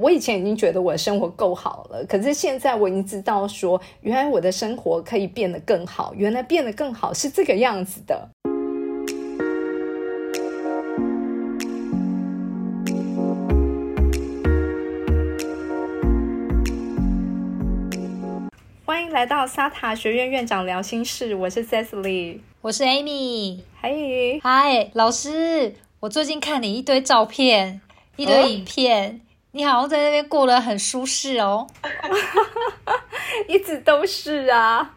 我以前已经觉得我的生活够好了，可是现在我已经知道说，原来我的生活可以变得更好，原来变得更好是这个样子的。欢迎来到沙塔学院院长聊心事，我是 Cecily，我是 Amy。嗨，嗨，老师，我最近看你一堆照片，一堆影片，你好像在那边过得很舒适哦。一直都是啊，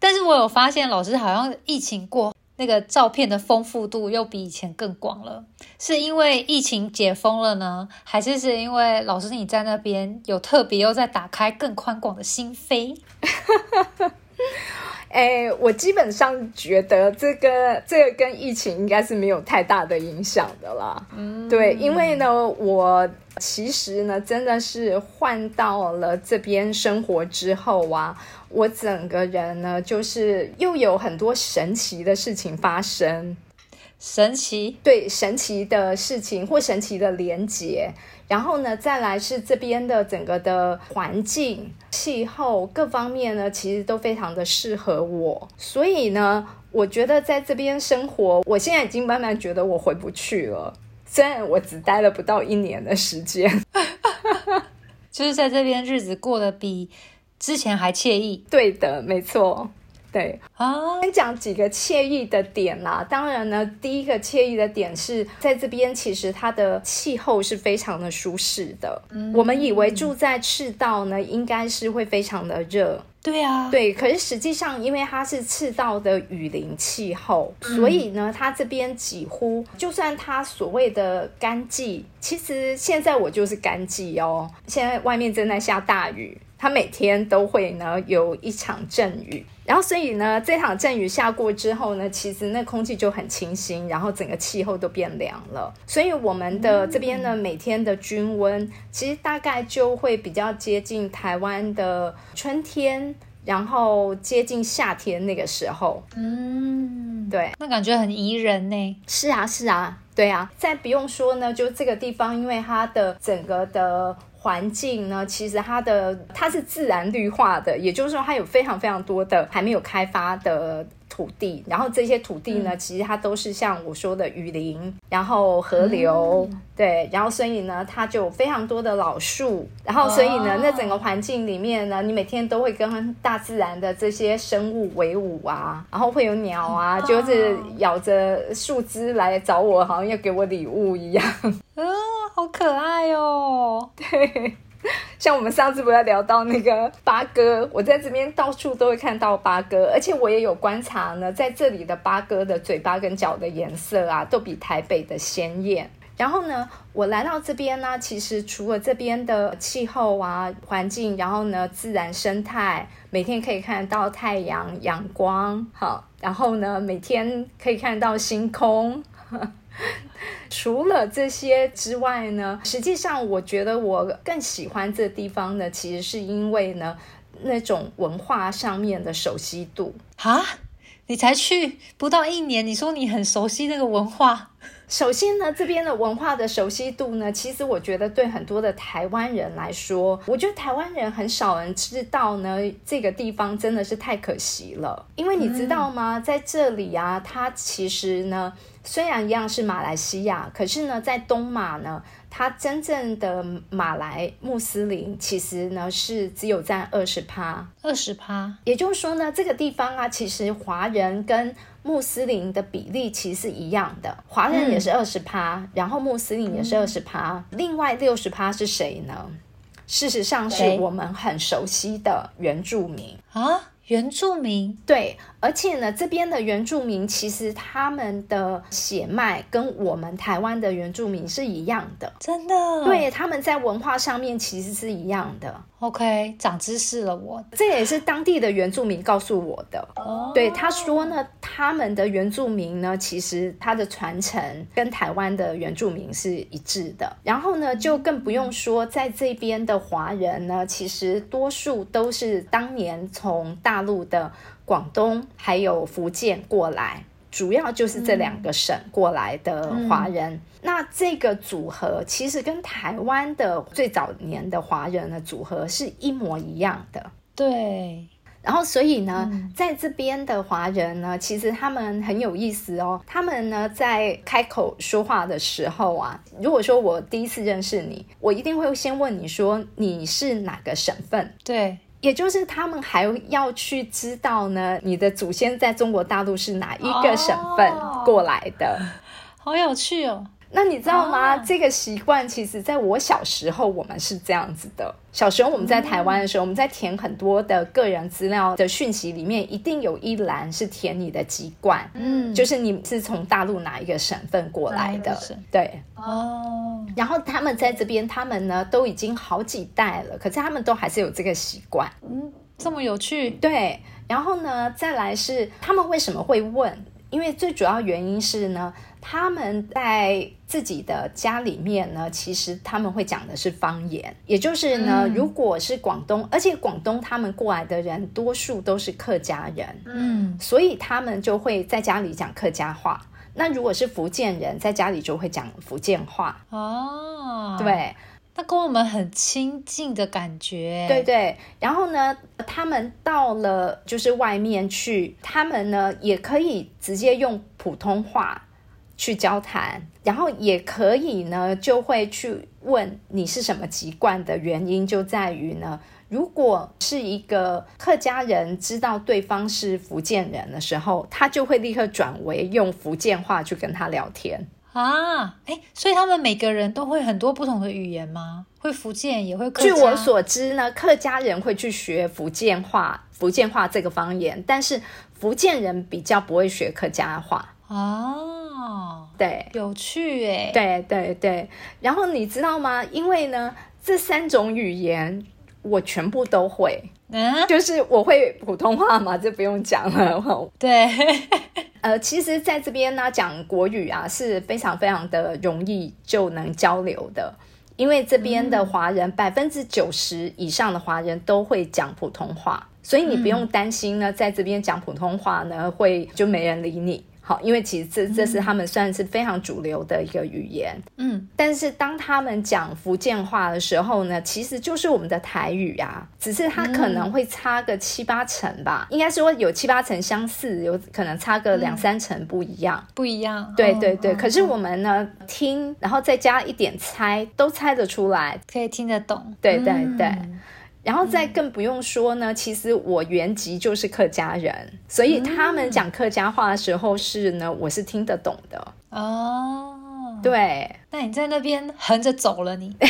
但是我有发现，老师好像疫情过。那个照片的丰富度又比以前更广了，是因为疫情解封了呢，还是是因为老师你在那边有特别又在打开更宽广的心扉？哎，我基本上觉得这个这个跟疫情应该是没有太大的影响的啦。嗯，对，因为呢，我其实呢，真的是换到了这边生活之后啊，我整个人呢，就是又有很多神奇的事情发生。神奇，对，神奇的事情或神奇的连接。然后呢，再来是这边的整个的环境、气候各方面呢，其实都非常的适合我。所以呢，我觉得在这边生活，我现在已经慢慢觉得我回不去了。虽然我只待了不到一年的时间，就是在这边日子过得比之前还惬意。对的，没错。对啊，先讲几个惬意的点啦。当然呢，第一个惬意的点是在这边，其实它的气候是非常的舒适的。我们以为住在赤道呢，应该是会非常的热。对啊，对。可是实际上，因为它是赤道的雨林气候，所以呢，它这边几乎就算它所谓的干季，其实现在我就是干季哦。现在外面正在下大雨。它每天都会呢有一场阵雨，然后所以呢这场阵雨下过之后呢，其实那空气就很清新，然后整个气候都变凉了。所以我们的这边呢每天的均温其实大概就会比较接近台湾的春天，然后接近夏天那个时候。嗯，对，那感觉很宜人呢。是啊，是啊，对啊。再不用说呢，就这个地方，因为它的整个的。环境呢，其实它的它是自然绿化的，也就是说它有非常非常多的还没有开发的土地，然后这些土地呢，其实它都是像我说的雨林，然后河流，对，然后所以呢，它就有非常多的老树，然后所以呢，那整个环境里面呢，你每天都会跟大自然的这些生物为伍啊，然后会有鸟啊，就是咬着树枝来找我，好像要给我礼物一样。好可爱哦！对，像我们上次不要聊到那个八哥，我在这边到处都会看到八哥，而且我也有观察呢，在这里的八哥的嘴巴跟脚的颜色啊，都比台北的鲜艳。然后呢，我来到这边呢，其实除了这边的气候啊、环境，然后呢，自然生态，每天可以看到太阳阳光，好，然后呢，每天可以看到星空。除了这些之外呢，实际上我觉得我更喜欢这地方呢，其实是因为呢那种文化上面的熟悉度啊。你才去不到一年，你说你很熟悉那个文化。首先呢，这边的文化的熟悉度呢，其实我觉得对很多的台湾人来说，我觉得台湾人很少人知道呢，这个地方真的是太可惜了。因为你知道吗，在这里啊，它其实呢。虽然一样是马来西亚，可是呢，在东马呢，它真正的马来穆斯林其实呢是只有占二十趴，二十趴。也就是说呢，这个地方啊，其实华人跟穆斯林的比例其实是一样的，华人也是二十趴，然后穆斯林也是二十趴，另外六十趴是谁呢？事实上是我们很熟悉的原住民啊。原住民对，而且呢，这边的原住民其实他们的血脉跟我们台湾的原住民是一样的，真的。对，他们在文化上面其实是一样的。OK，长知识了，我这也是当地的原住民告诉我的。哦，对，他说呢，他们的原住民呢，其实他的传承跟台湾的原住民是一致的。然后呢，就更不用说在这边的华人呢，其实多数都是当年从大陆的广东还有福建过来。主要就是这两个省过来的华人。那这个组合其实跟台湾的最早年的华人的组合是一模一样的。对。然后，所以呢，在这边的华人呢，其实他们很有意思哦。他们呢，在开口说话的时候啊，如果说我第一次认识你，我一定会先问你说你是哪个省份？对，也就是他们还要去知道呢，你的祖先在中国大陆是哪一个省份过来的？好有趣哦。那你知道吗？这个习惯其实在我小时候，我们是这样子的。小时候我们在台湾的时候，我们在填很多的个人资料的讯息里面，一定有一栏是填你的籍贯，嗯，就是你是从大陆哪一个省份过来的，对，哦。然后他们在这边，他们呢都已经好几代了，可是他们都还是有这个习惯，嗯，这么有趣，对。然后呢，再来是他们为什么会问？因为最主要原因是呢。他们在自己的家里面呢，其实他们会讲的是方言，也就是呢，如果是广东，而且广东他们过来的人多数都是客家人，嗯，所以他们就会在家里讲客家话。那如果是福建人，在家里就会讲福建话。哦，对，那跟我们很亲近的感觉。对对，然后呢，他们到了就是外面去，他们呢也可以直接用普通话。去交谈，然后也可以呢，就会去问你是什么籍贯的原因，就在于呢，如果是一个客家人知道对方是福建人的时候，他就会立刻转为用福建话去跟他聊天啊。哎，所以他们每个人都会很多不同的语言吗？会福建也会。据我所知呢，客家人会去学福建话，福建话这个方言，但是福建人比较不会学客家话哦。哦，对，有趣哎，对对对，然后你知道吗？因为呢，这三种语言我全部都会，嗯，就是我会普通话嘛，就不用讲了。对，呃，其实在这边呢，讲国语啊是非常非常的容易就能交流的，因为这边的华人百分之九十以上的华人都会讲普通话，所以你不用担心呢，在这边讲普通话呢会就没人理你。好，因为其实这这是他们算是非常主流的一个语言，嗯，但是当他们讲福建话的时候呢，其实就是我们的台语啊，只是它可能会差个七八成吧，应该说有七八成相似，有可能差个两三成不一样，不一样，对对对。可是我们呢，听然后再加一点猜，都猜得出来，可以听得懂，对对对。然后再更不用说呢，其实我原籍就是客家人，所以他们讲客家话的时候是呢，我是听得懂的哦。对，那你在那边横着走了，你。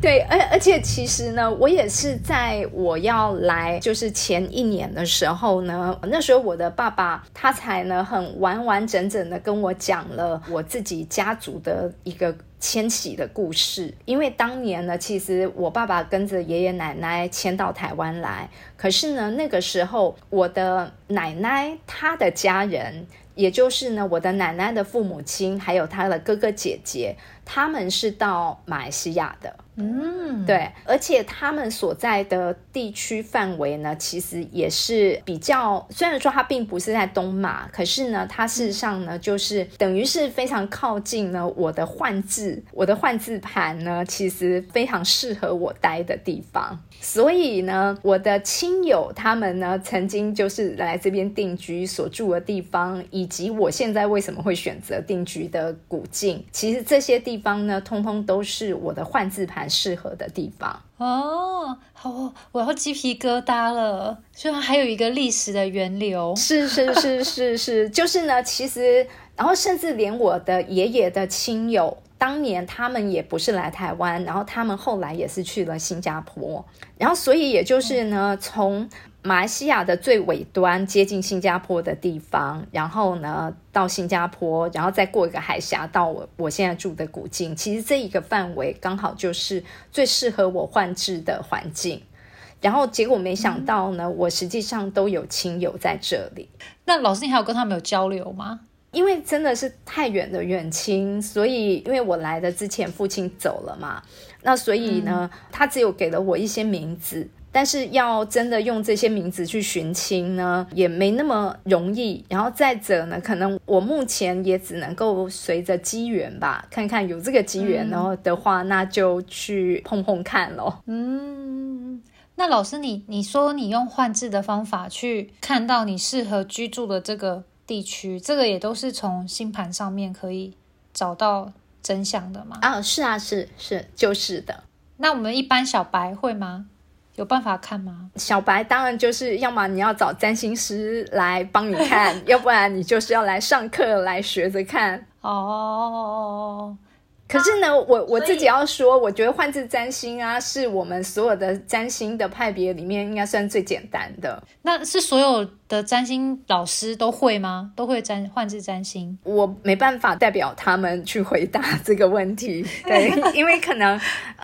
对，而而且其实呢，我也是在我要来就是前一年的时候呢，那时候我的爸爸他才呢很完完整整的跟我讲了我自己家族的一个迁徙的故事。因为当年呢，其实我爸爸跟着爷爷奶奶迁到台湾来，可是呢，那个时候我的奶奶她的家人。也就是呢，我的奶奶的父母亲，还有她的哥哥姐姐，他们是到马来西亚的。嗯，对，而且他们所在的地区范围呢，其实也是比较，虽然说它并不是在东马，可是呢，它事实上呢，就是等于是非常靠近呢我的换字，我的换字盘呢，其实非常适合我待的地方。所以呢，我的亲友他们呢，曾经就是来这边定居所住的地方，以及我现在为什么会选择定居的古境，其实这些地方呢，通通都是我的换字盘。适合的地方哦，好，我要鸡皮疙瘩了。虽然还有一个历史的源流，是是是是是，就是呢，其实，然后甚至连我的爷爷的亲友，当年他们也不是来台湾，然后他们后来也是去了新加坡，然后所以也就是呢，从。马来西亚的最尾端接近新加坡的地方，然后呢到新加坡，然后再过一个海峡到我我现在住的古晋。其实这一个范围刚好就是最适合我换置的环境。然后结果没想到呢，我实际上都有亲友在这里。那老师，你还有跟他们有交流吗？因为真的是太远的远亲，所以因为我来的之前父亲走了嘛，那所以呢，他只有给了我一些名字。但是要真的用这些名字去寻亲呢，也没那么容易。然后再者呢，可能我目前也只能够随着机缘吧，看看有这个机缘，然后的话，那就去碰碰看咯。嗯，那老师你你说你用换字的方法去看到你适合居住的这个地区，这个也都是从星盘上面可以找到真相的吗？啊，是啊，是是就是的。那我们一般小白会吗？有办法看吗？小白当然就是要么你要找占星师来帮你看，要不然你就是要来上课来学着看。哦，可是呢，我我自己要说，我觉得换字占星啊，是我们所有的占星的派别里面应该算最简单的。那是所有的占星老师都会吗？都会占换字占星？我没办法代表他们去回答这个问题，对，因为可能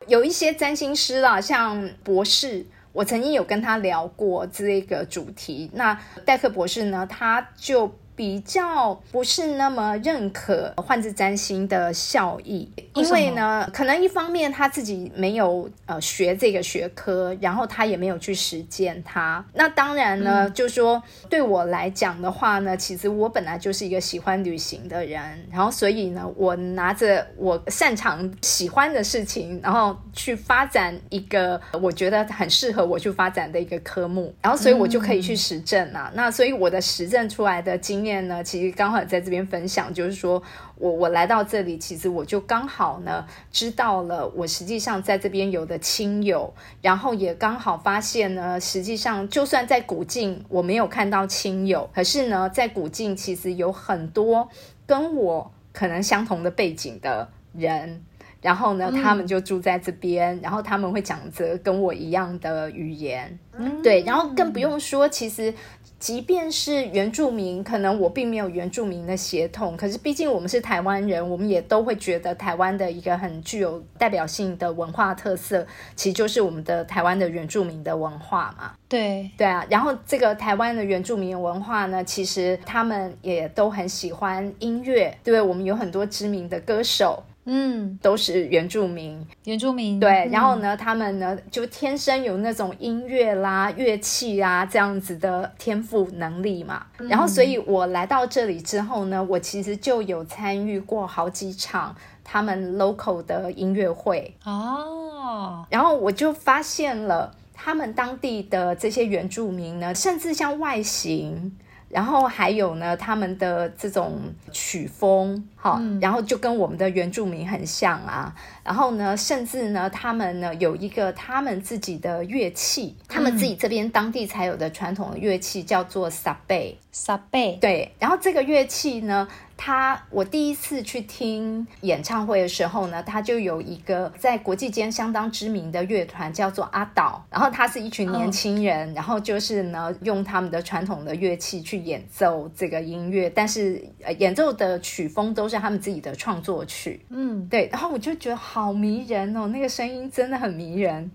有一些占星师啦，像博士，我曾经有跟他聊过这个主题。那戴克博士呢，他就。比较不是那么认可换字占星的效益，因为呢，可能一方面他自己没有呃学这个学科，然后他也没有去实践它。那当然呢，就说对我来讲的话呢，其实我本来就是一个喜欢旅行的人，然后所以呢，我拿着我擅长喜欢的事情，然后去发展一个我觉得很适合我去发展的一个科目，然后所以我就可以去实证啊。那所以我的实证出来的经面呢，其实刚好在这边分享，就是说我我来到这里，其实我就刚好呢知道了，我实际上在这边有的亲友，然后也刚好发现呢，实际上就算在古晋我没有看到亲友，可是呢，在古晋其实有很多跟我可能相同的背景的人，然后呢，他们就住在这边，然后他们会讲着跟我一样的语言，对，然后更不用说，其实。即便是原住民，可能我并没有原住民的血统，可是毕竟我们是台湾人，我们也都会觉得台湾的一个很具有代表性的文化特色，其实就是我们的台湾的原住民的文化嘛。对对啊，然后这个台湾的原住民文化呢，其实他们也都很喜欢音乐，对我们有很多知名的歌手。嗯，都是原住民，原住民对，然后呢，他们呢就天生有那种音乐啦、乐器啊这样子的天赋能力嘛。然后，所以我来到这里之后呢，我其实就有参与过好几场他们 local 的音乐会哦。然后我就发现了他们当地的这些原住民呢，甚至像外形。然后还有呢，他们的这种曲风，哈，然后就跟我们的原住民很像啊。然后呢，甚至呢，他们呢有一个他们自己的乐器，他们自己这边当地才有的传统的乐器叫做萨贝。萨贝，对。然后这个乐器呢，他我第一次去听演唱会的时候呢，他就有一个在国际间相当知名的乐团叫做阿岛，然后他是一群年轻人，然后就是呢用他们的传统的乐器去演奏这个音乐，但是呃演奏的曲风都是他们自己的创作曲。嗯，对。然后我就觉得好迷人哦，那个声音真的很迷人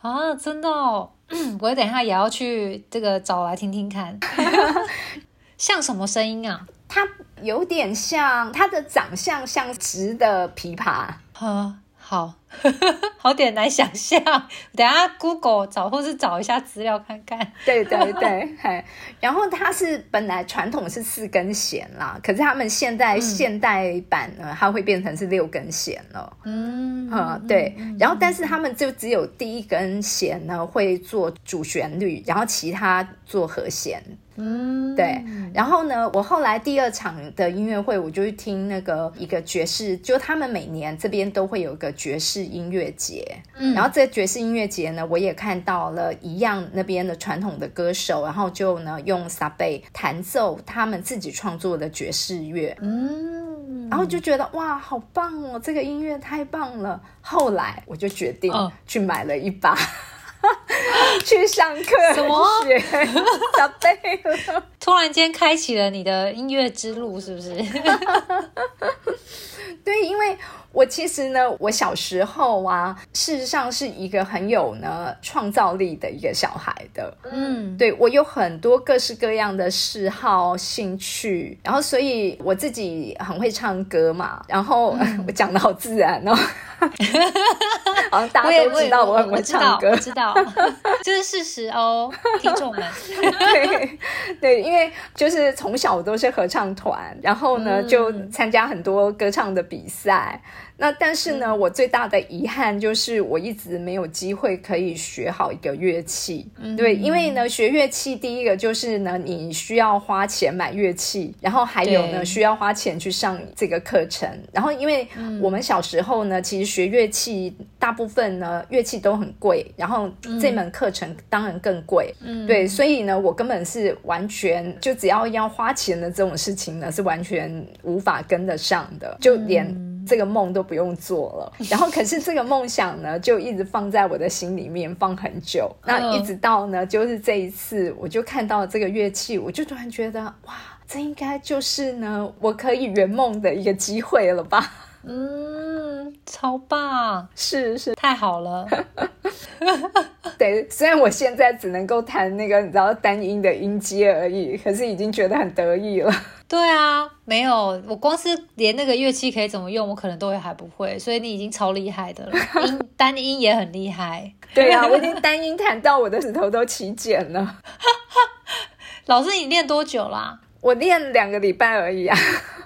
啊，真的哦。我等一下也要去这个找来听听看。像什么声音啊？它有点像，它的长相像直的琵琶。呵，好，好点难想象。等下 Google 找，或是找一下资料看看。对对对，嘿。然后它是本来传统是四根弦啦，可是他们现在现代版呢，它会变成是六根弦了。嗯，嗯，对。然后但是他们就只有第一根弦呢会做主旋律，然后其他做和弦。嗯，对。然后呢，我后来第二场的音乐会，我就去听那个一个爵士，就他们每年这边都会有一个爵士音乐节。嗯，然后这爵士音乐节呢，我也看到了一样那边的传统的歌手，然后就呢用萨贝弹奏他们自己创作的爵士乐。嗯，然后就觉得哇，好棒哦，这个音乐太棒了。后来我就决定去买了一把。去上课，什么学早背了？突然间开启了你的音乐之路，是不是？对，因为我其实呢，我小时候啊，事实上是一个很有呢创造力的一个小孩的。嗯，对我有很多各式各样的嗜好、兴趣，然后所以我自己很会唱歌嘛。然后 我讲的好自然哦。好像大家都知道我很会唱歌，知道，这是事实哦，听众们。对对，因为就是从小都是合唱团，然后呢就参加很多歌唱的比赛。那但是呢，我最大的遗憾就是我一直没有机会可以学好一个乐器。嗯对，因为呢，学乐器第一个就是呢，你需要花钱买乐器，然后还有呢，需要花钱去上这个课程。然后，因为我们小时候呢，其实学乐器大部分呢，乐器都很贵，然后这门课程当然更贵。嗯，对，所以呢，我根本是完全就只要要花钱的这种事情呢，是完全无法跟得上的，就连。这个梦都不用做了，然后可是这个梦想呢，就一直放在我的心里面放很久。那一直到呢，就是这一次，我就看到这个乐器，我就突然觉得，哇，这应该就是呢，我可以圆梦的一个机会了吧？嗯，超棒，是是，太好了。对，虽然我现在只能够弹那个你知道单音的音阶而已，可是已经觉得很得意了。对啊，没有，我光是连那个乐器可以怎么用，我可能都会还不会，所以你已经超厉害的了，音单音也很厉害。对啊，我已经单音弹到我的指头都起茧了。老师，你练多久啦？我练两个礼拜而已啊。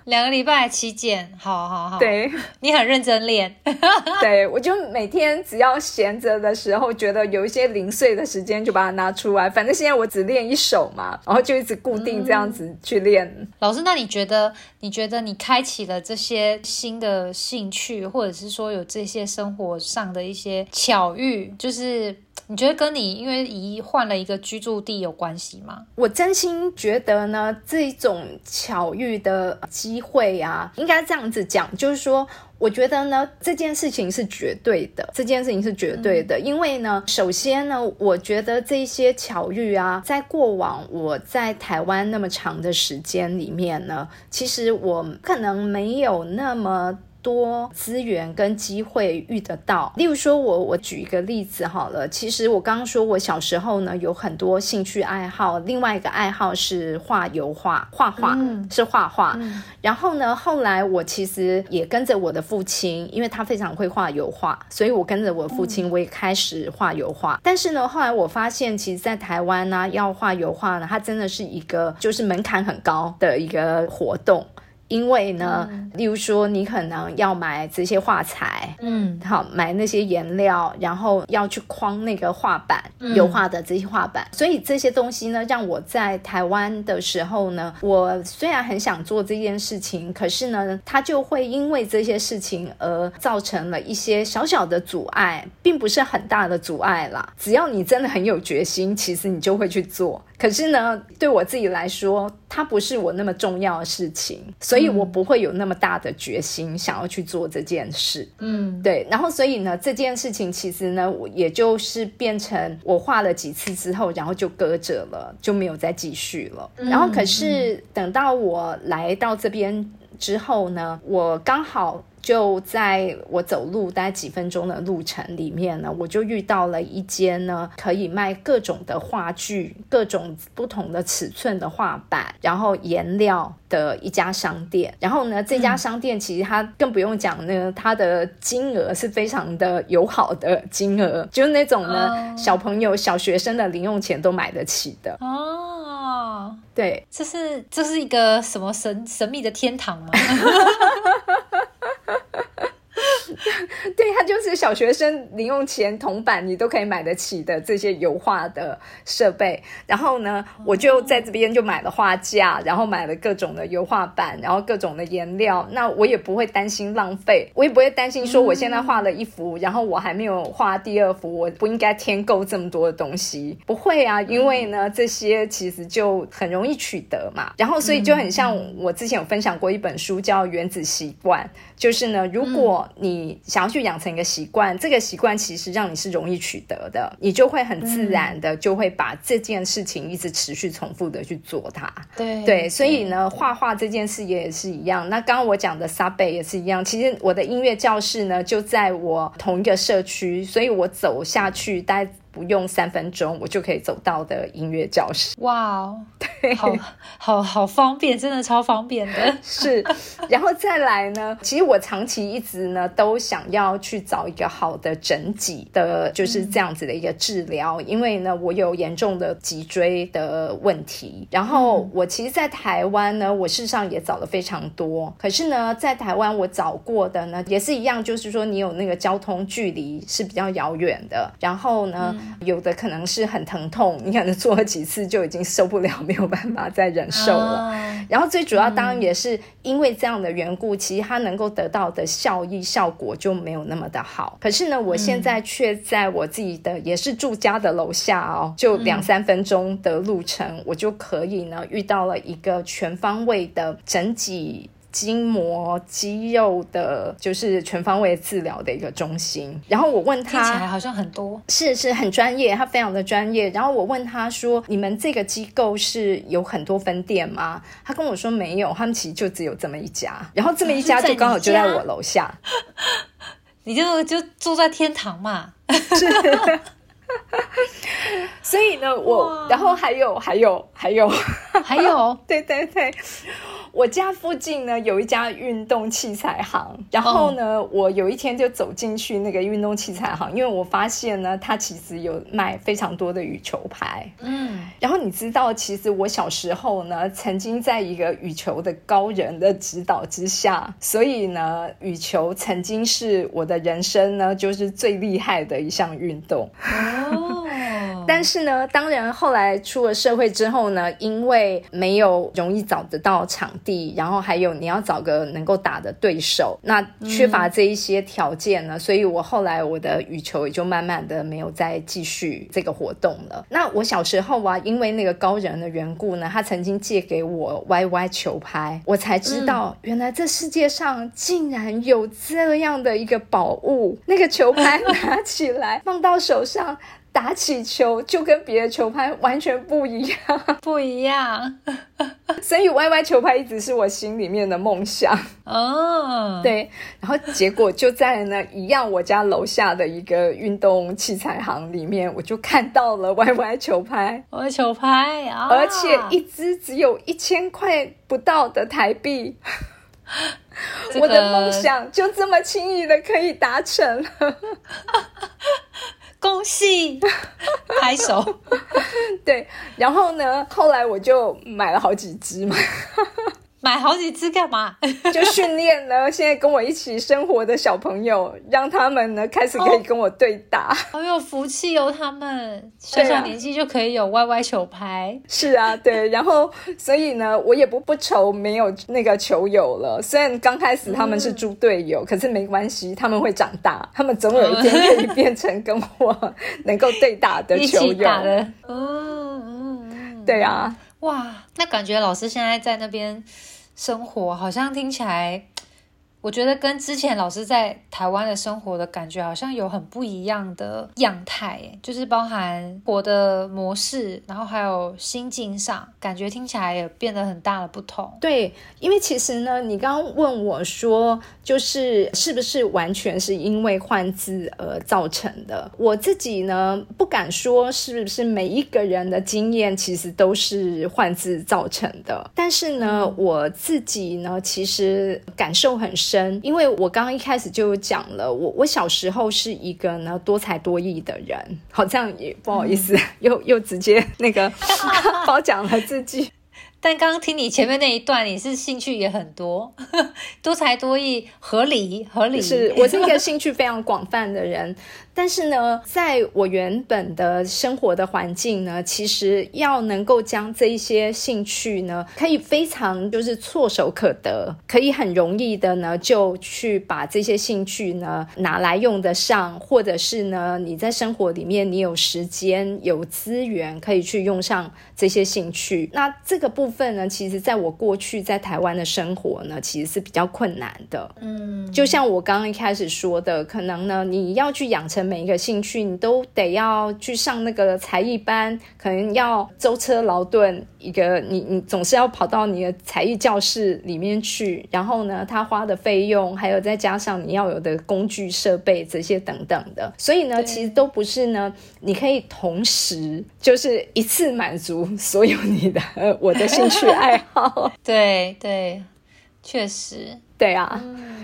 两个礼拜期间，好好好，对你很认真练，对我就每天只要闲着的时候，觉得有一些零碎的时间，就把它拿出来。反正现在我只练一首嘛，然后就一直固定这样子去练。老师，那你觉得？你觉得你开启了这些新的兴趣，或者是说有这些生活上的一些巧遇，就是？你觉得跟你因为移换了一个居住地有关系吗？我真心觉得呢，这种巧遇的机会啊，应该这样子讲，就是说，我觉得呢，这件事情是绝对的，这件事情是绝对的，因为呢，首先呢，我觉得这些巧遇啊，在过往我在台湾那么长的时间里面呢，其实我可能没有那么。多资源跟机会遇得到，例如说，我我举一个例子好了。其实我刚刚说我小时候呢有很多兴趣爱好，另外一个爱好是画油画，画画是画画。然后呢，后来我其实也跟着我的父亲，因为他非常会画油画，所以我跟着我父亲，我也开始画油画。但是呢，后来我发现，其实，在台湾呢，要画油画呢，它真的是一个就是门槛很高的一个活动。因为呢，例如说，你可能要买这些画材，嗯，好，买那些颜料，然后要去框那个画板，油画的这些画板。所以这些东西呢，让我在台湾的时候呢，我虽然很想做这件事情，可是呢，它就会因为这些事情而造成了一些小小的阻碍，并不是很大的阻碍啦。只要你真的很有决心，其实你就会去做。可是呢，对我自己来说，它不是我那么重要的事情，所以我不会有那么大的决心想要去做这件事。嗯，对。然后，所以呢，这件事情其实呢，我也就是变成我画了几次之后，然后就搁着了，就没有再继续了。然后，可是等到我来到这边之后呢，我刚好。就在我走路大概几分钟的路程里面呢，我就遇到了一间呢可以卖各种的画具、各种不同的尺寸的画板，然后颜料的一家商店。然后呢，这家商店其实它更不用讲呢，它的金额是非常的友好的金额，就是那种呢小朋友、小学生的零用钱都买得起的哦。对，这是这是一个什么神神秘的天堂吗？对，它就是小学生零用钱铜板你都可以买得起的这些油画的设备。然后呢，我就在这边就买了画架，然后买了各种的油画板，然后各种的颜料。那我也不会担心浪费，我也不会担心说我现在画了一幅，然后我还没有画第二幅，我不应该添购这么多的东西。不会啊，因为呢，这些其实就很容易取得嘛。然后所以就很像我之前有分享过一本书叫《原子习惯》，就是呢，如果你想要去养成一个习惯，这个习惯其实让你是容易取得的，你就会很自然的就会把这件事情一直持续重复的去做它。对对，所以呢，画画这件事也是一样。那刚刚我讲的沙贝也是一样。其实我的音乐教室呢就在我同一个社区，所以我走下去待。不用三分钟，我就可以走到的音乐教室。哇哦，对，好好好方便，真的超方便的。是，然后再来呢，其实我长期一直呢都想要去找一个好的整脊的，就是这样子的一个治疗，因为呢我有严重的脊椎的问题。然后我其实，在台湾呢，我事实上也找了非常多，可是呢，在台湾我找过的呢，也是一样，就是说你有那个交通距离是比较遥远的，然后呢，有的可能是很疼痛，你可能做了几次就已经受不了，没有办法再忍受了。然后最主要当然也是因为这样的缘故，其实它能够得到的效益效果就没有那么的好。可是呢，我现在却在我自己的也是住家的楼下哦，就两三分钟的路程，我就可以呢遇到了一个全方位的整体。筋膜、肌肉的，就是全方位治疗的一个中心。然后我问他，听起来好像很多，是是很专业，他非常的专业。然后我问他说：“你们这个机构是有很多分店吗？”他跟我说没有，他们其实就只有这么一家。然后这么一家就刚好就在我楼下，你 就就住在天堂嘛。是，所以呢，我然后还有还有还有还有，对对 对。我家附近呢有一家运动器材行，然后呢，我有一天就走进去那个运动器材行，因为我发现呢，它其实有卖非常多的羽球拍。嗯，然后你知道，其实我小时候呢，曾经在一个羽球的高人的指导之下，所以呢，羽球曾经是我的人生呢，就是最厉害的一项运动。哦。但是呢，当然后来出了社会之后呢，因为没有容易找得到场地，然后还有你要找个能够打的对手，那缺乏这一些条件呢，所以我后来我的羽球也就慢慢的没有再继续这个活动了。那我小时候啊，因为那个高人的缘故呢，他曾经借给我 YY 球拍，我才知道原来这世界上竟然有这样的一个宝物，那个球拍 拿起来放到手上。打起球就跟别的球拍完全不一样，不一样。所以 Y Y 球拍一直是我心里面的梦想哦。对，然后结果就在那一样我家楼下的一个运动器材行里面，我就看到了 Y Y 球拍，Y 球拍啊，而且一支只有一千块不到的台币，我的梦想就这么轻易的可以达成了。恭喜，拍手。对，然后呢？后来我就买了好几只嘛。买好几只干嘛？就训练呢。现在跟我一起生活的小朋友，让他们呢开始可以跟我对打。好有福气哦，他们小小年纪就可以有 YY 球拍。是啊，对。然后，所以呢，我也不不愁没有那个球友了。虽然刚开始他们是猪队友，可是没关系，他们会长大，他们总有一天可以变成跟我能够对打的球友。嗯嗯嗯，对啊。哇，那感觉老师现在在那边。生活好像听起来。我觉得跟之前老师在台湾的生活的感觉好像有很不一样的样态，就是包含活的模式，然后还有心境上，感觉听起来也变得很大的不同。对，因为其实呢，你刚刚问我说，就是是不是完全是因为换字而造成的？我自己呢不敢说是不是每一个人的经验其实都是换字造成的，但是呢，我自己呢其实感受很深。因为我刚刚一开始就讲了，我我小时候是一个呢多才多艺的人，好像也不好意思，又又直接那个 褒奖了自己。但刚刚听你前面那一段，你是兴趣也很多，多才多艺，合理合理。是我是一个兴趣非常广泛的人。但是呢，在我原本的生活的环境呢，其实要能够将这一些兴趣呢，可以非常就是唾手可得，可以很容易的呢，就去把这些兴趣呢拿来用得上，或者是呢，你在生活里面你有时间有资源可以去用上这些兴趣，那这个部分呢，其实在我过去在台湾的生活呢，其实是比较困难的。嗯，就像我刚刚一开始说的，可能呢，你要去养成每一个兴趣，你都得要去上那个才艺班，可能要舟车劳顿，一个你你总是要跑到你的才艺教室里面去，然后呢，他花的费用，还有再加上你要有的工具设备这些等等的，所以呢，其实都不是呢，你可以同时就是一次满足所有你的我的兴趣爱好。对对，确实。对啊，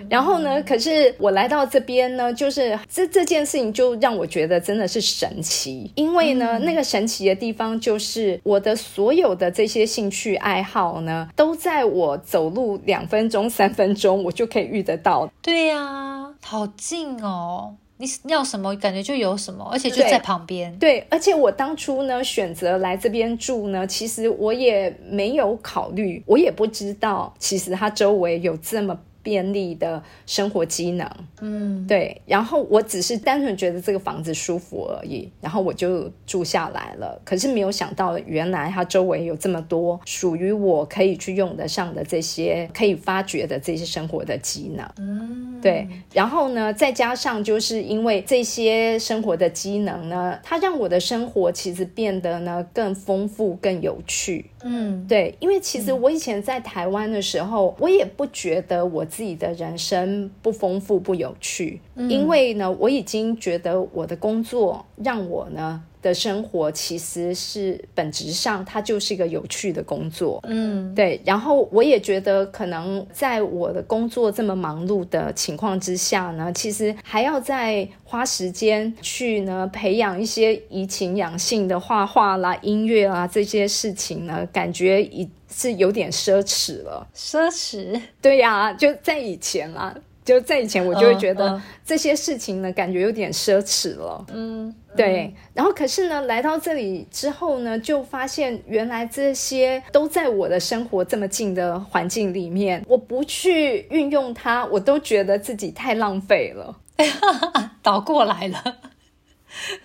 然后呢？可是我来到这边呢，就是这这件事情就让我觉得真的是神奇，因为呢，那个神奇的地方就是我的所有的这些兴趣爱好呢，都在我走路两分钟、三分钟，我就可以遇得到。对呀，好近哦。你要什么感觉就有什么，而且就在旁边。对，而且我当初呢选择来这边住呢，其实我也没有考虑，我也不知道，其实它周围有这么。便利的生活机能，嗯，对。然后我只是单纯觉得这个房子舒服而已，然后我就住下来了。可是没有想到，原来它周围有这么多属于我可以去用得上的这些可以发掘的这些生活的机能，嗯，对。然后呢，再加上就是因为这些生活的机能呢，它让我的生活其实变得呢更丰富、更有趣。嗯，对。因为其实我以前在台湾的时候，我也不觉得我。自己的人生不丰富不有趣，因为呢，我已经觉得我的工作让我呢。的生活其实是本质上，它就是一个有趣的工作。嗯，对。然后我也觉得，可能在我的工作这么忙碌的情况之下呢，其实还要再花时间去呢培养一些怡情养性的画画啦、音乐啦这些事情呢，感觉已是有点奢侈了。奢侈？对呀，就在以前啊。就在以前，我就会觉得这些事情呢，感觉有点奢侈了。嗯，对。然后，可是呢，来到这里之后呢，就发现原来这些都在我的生活这么近的环境里面，我不去运用它，我都觉得自己太浪费了。倒过来了，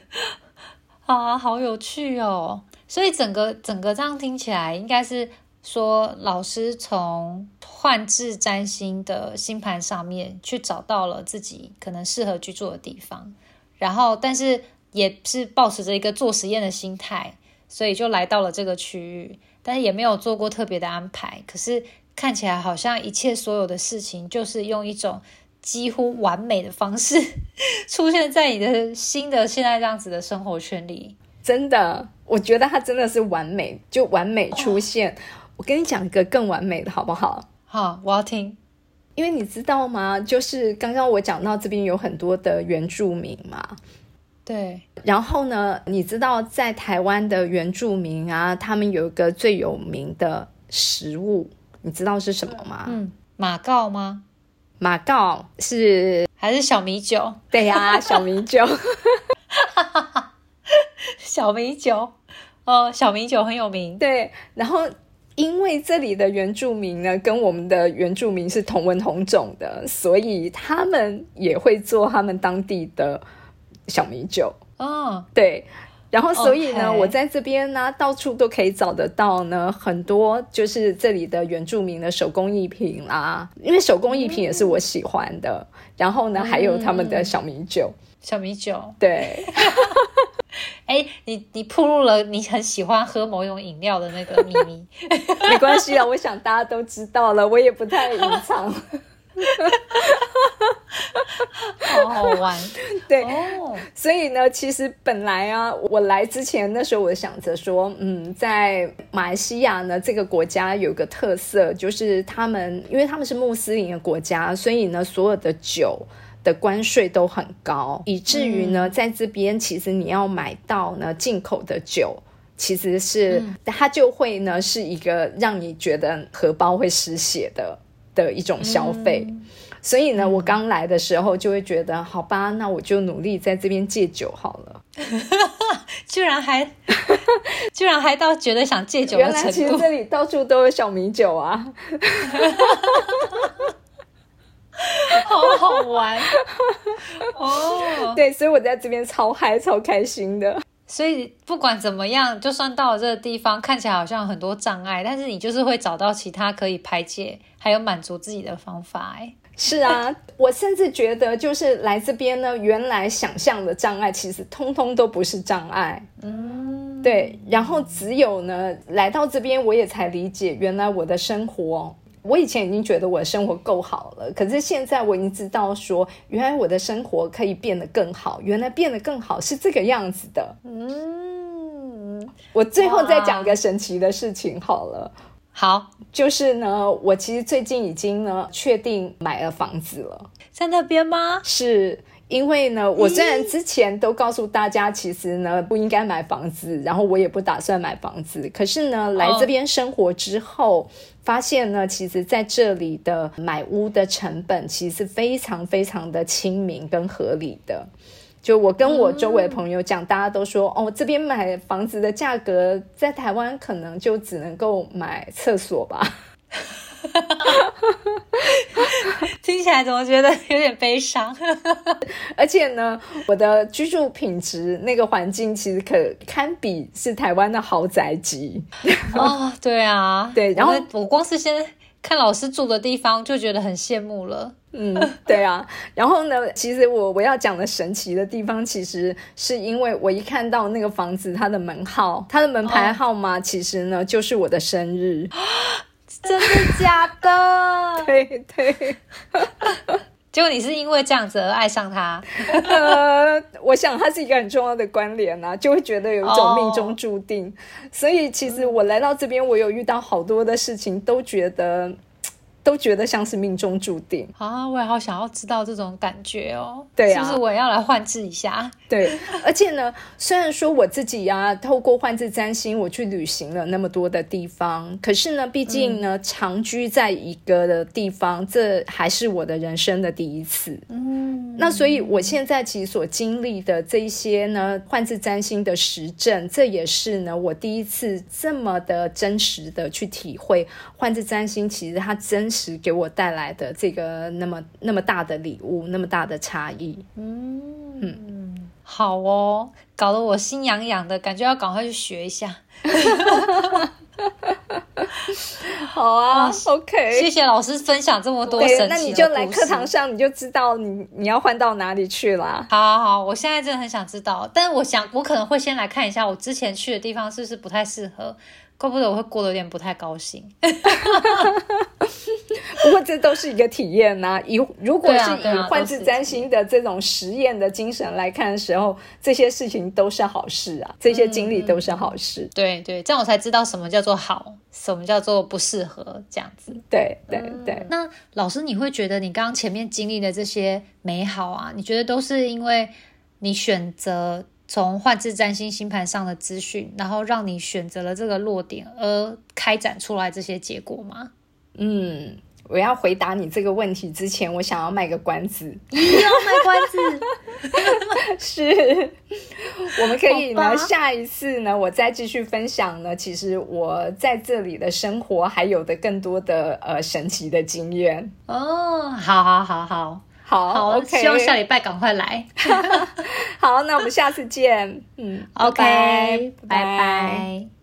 啊，好有趣哦！所以整个整个这样听起来，应该是。说老师从幻智占星的星盘上面去找到了自己可能适合居住的地方，然后但是也是保持着一个做实验的心态，所以就来到了这个区域，但是也没有做过特别的安排。可是看起来好像一切所有的事情就是用一种几乎完美的方式 出现在你的新的现在这样子的生活圈里。真的，我觉得它真的是完美，就完美出现。我跟你讲一个更完美的，好不好？好，我要听。因为你知道吗？就是刚刚我讲到这边有很多的原住民嘛，对。然后呢，你知道在台湾的原住民啊，他们有一个最有名的食物，你知道是什么吗？嗯，马告吗？马告是还是小米酒？对呀，小米酒。小米酒，哦，小米酒很有名。对，然后。因为这里的原住民呢，跟我们的原住民是同文同种的，所以他们也会做他们当地的小米酒。哦，对，然后所以呢，我在这边呢，到处都可以找得到呢，很多就是这里的原住民的手工艺品啦，因为手工艺品也是我喜欢的。然后呢，还有他们的小米酒，小米酒，对。哎，你你铺露了你很喜欢喝某种饮料的那个秘密，没关系啊，我想大家都知道了，我也不太隐藏，好好玩。对，所以呢，其实本来啊，我来之前那时候我想着说，嗯，在马来西亚呢这个国家有个特色，就是他们因为他们是穆斯林的国家，所以呢，所有的酒。的关税都很高，以至于呢，在这边其实你要买到呢进口的酒，其实是它就会呢是一个让你觉得荷包会失血的的一种消费。所以呢，我刚来的时候就会觉得，好吧，那我就努力在这边戒酒好了。居然还 居然还到觉得想戒酒的程度，其实这里到处都有小米酒啊。好好玩哦！对，所以我在这边超嗨、超开心的。所以不管怎么样，就算到了这个地方，看起来好像很多障碍，但是你就是会找到其他可以排解还有满足自己的方法。哎，是啊，我甚至觉得，就是来这边呢，原来想象的障碍，其实通通都不是障碍。嗯，对。然后只有呢，来到这边，我也才理解，原来我的生活。我以前已经觉得我的生活够好了，可是现在我已经知道说，原来我的生活可以变得更好。原来变得更好是这个样子的。嗯，我最后再讲个神奇的事情好了。好，就是呢，我其实最近已经呢确定买了房子了，在那边吗？是。因为呢，我虽然之前都告诉大家，其实呢不应该买房子，然后我也不打算买房子。可是呢，来这边生活之后，发现呢，其实在这里的买屋的成本其实非常非常的亲民跟合理的。就我跟我周围朋友讲，大家都说，哦，这边买房子的价格在台湾可能就只能够买厕所吧。听起来怎么觉得有点悲伤？而且呢，我的居住品质那个环境其实可堪比是台湾的豪宅级。哦，对啊，对。然后我光是先看老师住的地方就觉得很羡慕了。嗯，对啊。然后呢，其实我我要讲的神奇的地方，其实是因为我一看到那个房子，它的门号，它的门牌号码，其实呢就是我的生日。真的假的？对对，结果你是因为这样子而爱上他？呃，我想他是一个很重要的关联啊，就会觉得有一种命中注定。所以其实我来到这边，我有遇到好多的事情，都觉得。都觉得像是命中注定啊！我也好想要知道这种感觉哦。对呀，是不是我要来换置一下？对，而且呢，虽然说我自己呀，透过换置占星，我去旅行了那么多的地方，可是呢，毕竟呢，长居在一个的地方，这还是我的人生的第一次。嗯，那所以我现在其实所经历的这一些呢，换置占星的实证，这也是呢，我第一次这么的真实的去体会换置占星，其实它真。时给我带来的这个那么那么大的礼物，那么大的差异，嗯嗯，好哦，搞得我心痒痒的，感觉要赶快去学一下。好啊，OK，谢谢老师分享这么多神奇那你就来课堂上，你就知道你你要换到哪里去啦。好，好，好，我现在真的很想知道，但是我想我可能会先来看一下我之前去的地方是不是不太适合。怪不得我会过得有点不太高兴。不过这都是一个体验呐。以如果是以换字占星的这种实验的精神来看的时候，这些事情都是好事啊，这些经历都是好事。对对，这样我才知道什么叫做好，什么叫做不适合这样子。对对对。那老师，你会觉得你刚刚前面经历的这些美好啊，你觉得都是因为你选择？从换置占星星盘上的资讯，然后让你选择了这个落点，而开展出来这些结果吗？嗯，我要回答你这个问题之前，我想要卖个关子。要卖关子？是，我们可以呢，下一次呢，我再继续分享呢。其实我在这里的生活，还有的更多的呃神奇的经验。哦，好好好好。好，OK，希望下礼拜赶快来。好，那我们下次见。嗯，OK，拜拜。